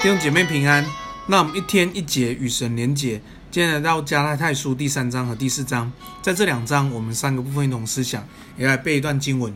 弟兄姐妹平安，那我们一天一节与神连结。今天来到加拉太书第三章和第四章，在这两章我们三个部分一同思想，也来背一段经文。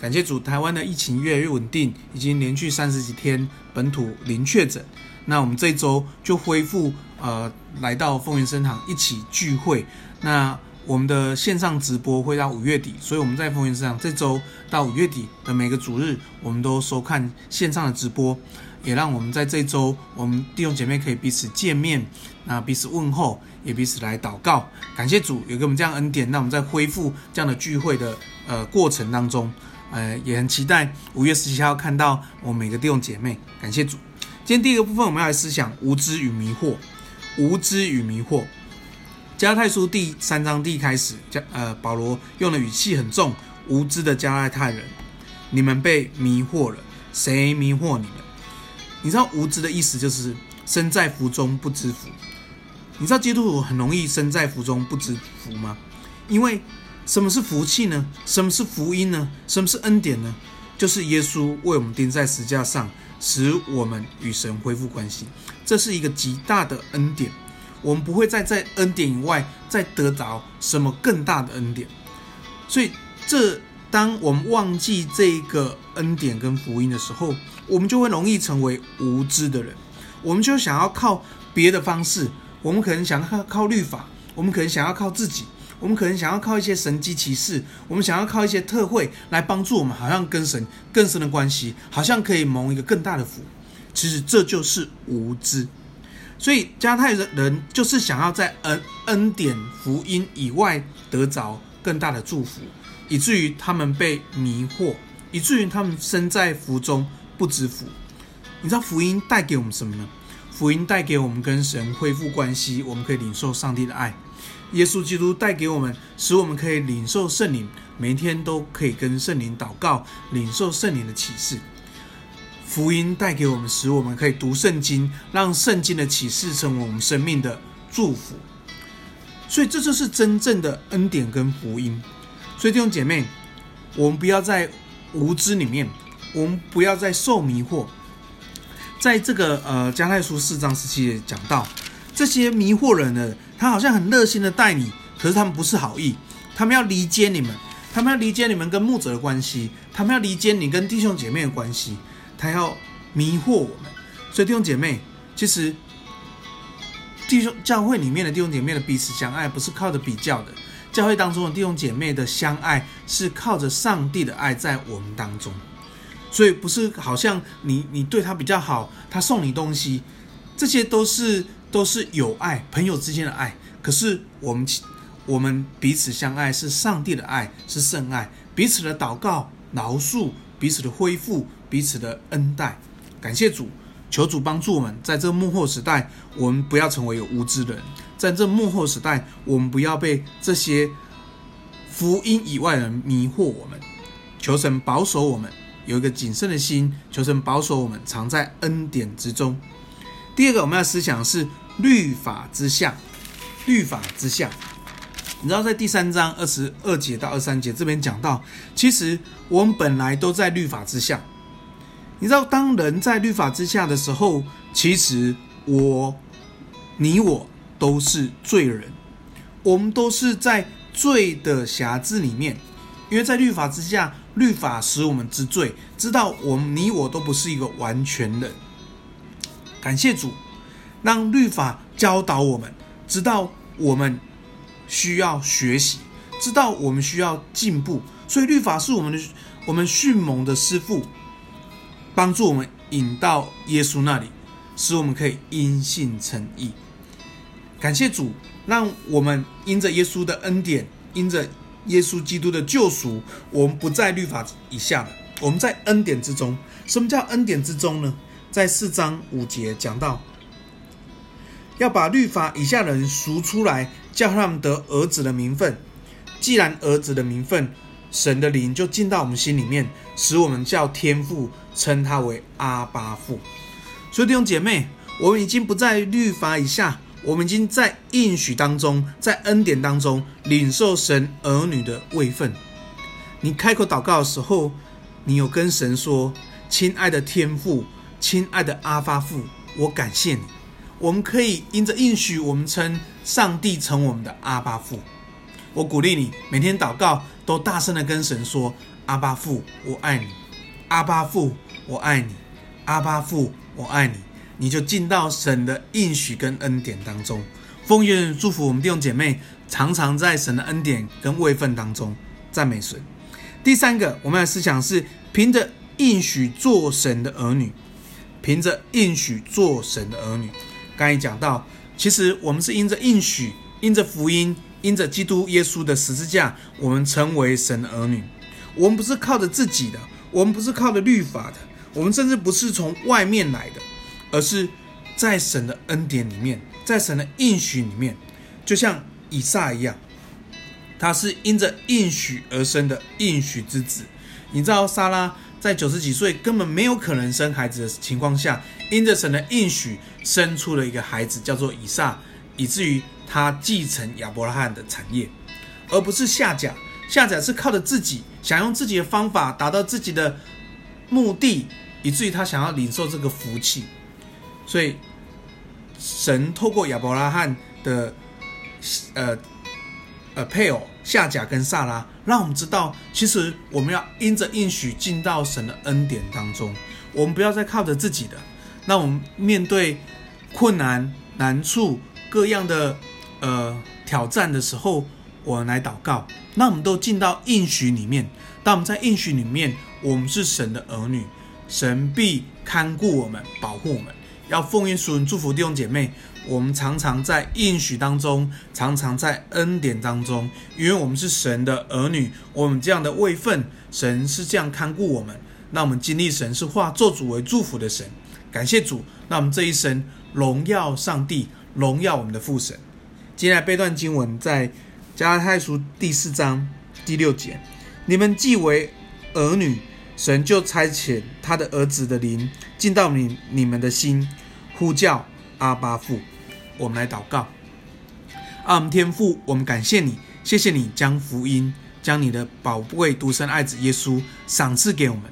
感谢主，台湾的疫情越来越稳定，已经连续三十几天本土零确诊。那我们这周就恢复呃，来到丰原圣堂一起聚会。那我们的线上直播会到五月底，所以我们在丰原圣堂这周到五月底的每个主日，我们都收看线上的直播，也让我们在这周，我们弟兄姐妹可以彼此见面，那彼此问候，也彼此来祷告。感谢主有给我们这样恩典，那我们在恢复这样的聚会的呃过程当中，呃也很期待五月十七号看到我们每个弟兄姐妹。感谢主。今天第一个部分，我们要来思想无知与迷惑，无知与迷惑。加拉太书第三章第一开始，加呃保罗用的语气很重，无知的加拉太人，你们被迷惑了，谁迷惑你们？你知道无知的意思就是身在福中不知福。你知道基督徒很容易身在福中不知福吗？因为什么是福气呢？什么是福音呢？什么是恩典呢？就是耶稣为我们钉在十架上，使我们与神恢复关系，这是一个极大的恩典。我们不会再在恩典以外再得着什么更大的恩典，所以这当我们忘记这个恩典跟福音的时候，我们就会容易成为无知的人。我们就想要靠别的方式，我们可能想要靠靠律法，我们可能想要靠自己，我们可能想要靠一些神迹奇事，我们想要靠一些特会来帮助我们，好像跟神更深的关系，好像可以蒙一个更大的福。其实这就是无知。所以加太人就是想要在恩恩典福音以外得着更大的祝福，以至于他们被迷惑，以至于他们身在福中不知福。你知道福音带给我们什么呢？福音带给我们跟神恢复关系，我们可以领受上帝的爱。耶稣基督带给我们，使我们可以领受圣灵，每天都可以跟圣灵祷告，领受圣灵的启示。福音带给我们，使我们可以读圣经，让圣经的启示成为我们生命的祝福。所以，这就是真正的恩典跟福音。所以，弟兄姐妹，我们不要在无知里面，我们不要再受迷惑。在这个呃加太书四章十七节讲到，这些迷惑人呢，他好像很热心的待你，可是他们不是好意，他们要离间你们，他们要离间你们跟牧者的关系，他们要离间你跟弟兄姐妹的关系。他要迷惑我们，所以弟兄姐妹，其实弟兄教会里面的弟兄姐妹的彼此相爱，不是靠着比较的。教会当中的弟兄姐妹的相爱，是靠着上帝的爱在我们当中。所以不是好像你你对他比较好，他送你东西，这些都是都是有爱，朋友之间的爱。可是我们我们彼此相爱，是上帝的爱，是圣爱，彼此的祷告、饶恕，彼此的恢复。彼此的恩待，感谢主，求主帮助我们，在这个幕后时代，我们不要成为有无知的人；在这幕后时代，我们不要被这些福音以外的人迷惑我们。求神保守我们有一个谨慎的心，求神保守我们藏在恩典之中。第二个，我们要思想是律法之下，律法之下。你知道，在第三章二十二节到二十三节这边讲到，其实我们本来都在律法之下。你知道，当人在律法之下的时候，其实我、你、我都是罪人，我们都是在罪的辖制里面。因为在律法之下，律法使我们知罪，知道我们、你、我都不是一个完全人。感谢主，让律法教导我们，知道我们需要学习，知道我们需要进步。所以，律法是我们的、我们迅猛的师傅。帮助我们引到耶稣那里，使我们可以因信称义。感谢主，让我们因着耶稣的恩典，因着耶稣基督的救赎，我们不在律法以下了，我们在恩典之中。什么叫恩典之中呢？在四章五节讲到，要把律法以下的人赎出来，叫他们得儿子的名分。既然儿子的名分，神的灵就进到我们心里面，使我们叫天父。称他为阿爸父，所以弟兄姐妹，我们已经不在律法以下，我们已经在应许当中，在恩典当中领受神儿女的位分。你开口祷告的时候，你有跟神说：“亲爱的天父，亲爱的阿爸父，我感谢你。我们可以因着应许，我们称上帝成我们的阿爸父。我鼓励你每天祷告都大声的跟神说：“阿爸父，我爱你。阿爸父，我爱你。阿爸父，我爱你。”你就进到神的应许跟恩典当中。奉愿祝福我们弟兄姐妹，常常在神的恩典跟位分当中赞美神。第三个，我们的思想是凭着应许做神的儿女，凭着应许做神的儿女。刚才讲到，其实我们是因着应许，因着福音，因着基督耶稣的十字架，我们成为神的儿女。我们不是靠着自己的，我们不是靠着律法的，我们甚至不是从外面来的，而是在神的恩典里面，在神的应许里面，就像以撒一样，他是因着应许而生的应许之子。你知道，撒拉在九十几岁根本没有可能生孩子的情况下，因着神的应许。生出了一个孩子，叫做以撒，以至于他继承亚伯拉罕的产业，而不是夏甲。夏甲是靠着自己，想用自己的方法达到自己的目的，以至于他想要领受这个福气。所以，神透过亚伯拉罕的呃呃配偶夏甲跟萨拉，让我们知道，其实我们要因着应许进到神的恩典当中，我们不要再靠着自己的。那我们面对困难、难处、各样的呃挑战的时候，我们来祷告。那我们都进到应许里面。当我们在应许里面，我们是神的儿女，神必看顾我们、保护我们。要奉耶稣祝福弟兄姐妹。我们常常在应许当中，常常在恩典当中，因为我们是神的儿女，我们这样的位分，神是这样看顾我们。那我们经历神是化作主为祝福的神。感谢主，那我们这一生荣耀上帝，荣耀我们的父神。接下来背段经文在加拉太书第四章第六节：你们既为儿女，神就差遣他的儿子的灵进到你你们的心，呼叫阿爸父。我们来祷告，阿们天父，我们感谢你，谢谢你将福音，将你的宝贵独生爱子耶稣赏赐给我们，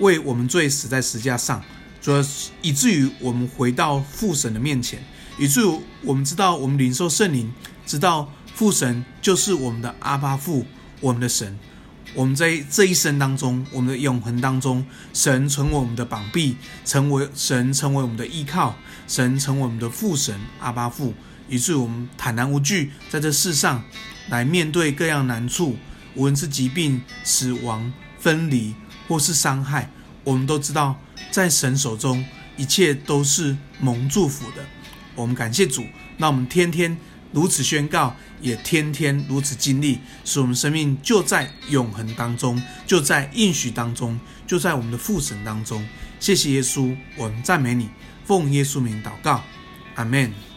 为我们罪死在十字架上。主要以至于我们回到父神的面前，以至于我们知道我们领受圣灵，知道父神就是我们的阿爸父，我们的神。我们在这一生当中，我们的永恒当中，神成为我们的膀臂，成为神成为我们的依靠，神成为我们的父神阿爸父，以至于我们坦然无惧在这世上来面对各样难处，无论是疾病、死亡、分离或是伤害，我们都知道。在神手中，一切都是蒙祝福的。我们感谢主，那我们天天如此宣告，也天天如此经历，使我们生命就在永恒当中，就在应许当中，就在我们的父神当中。谢谢耶稣，我们赞美你，奉耶稣名祷告，阿门。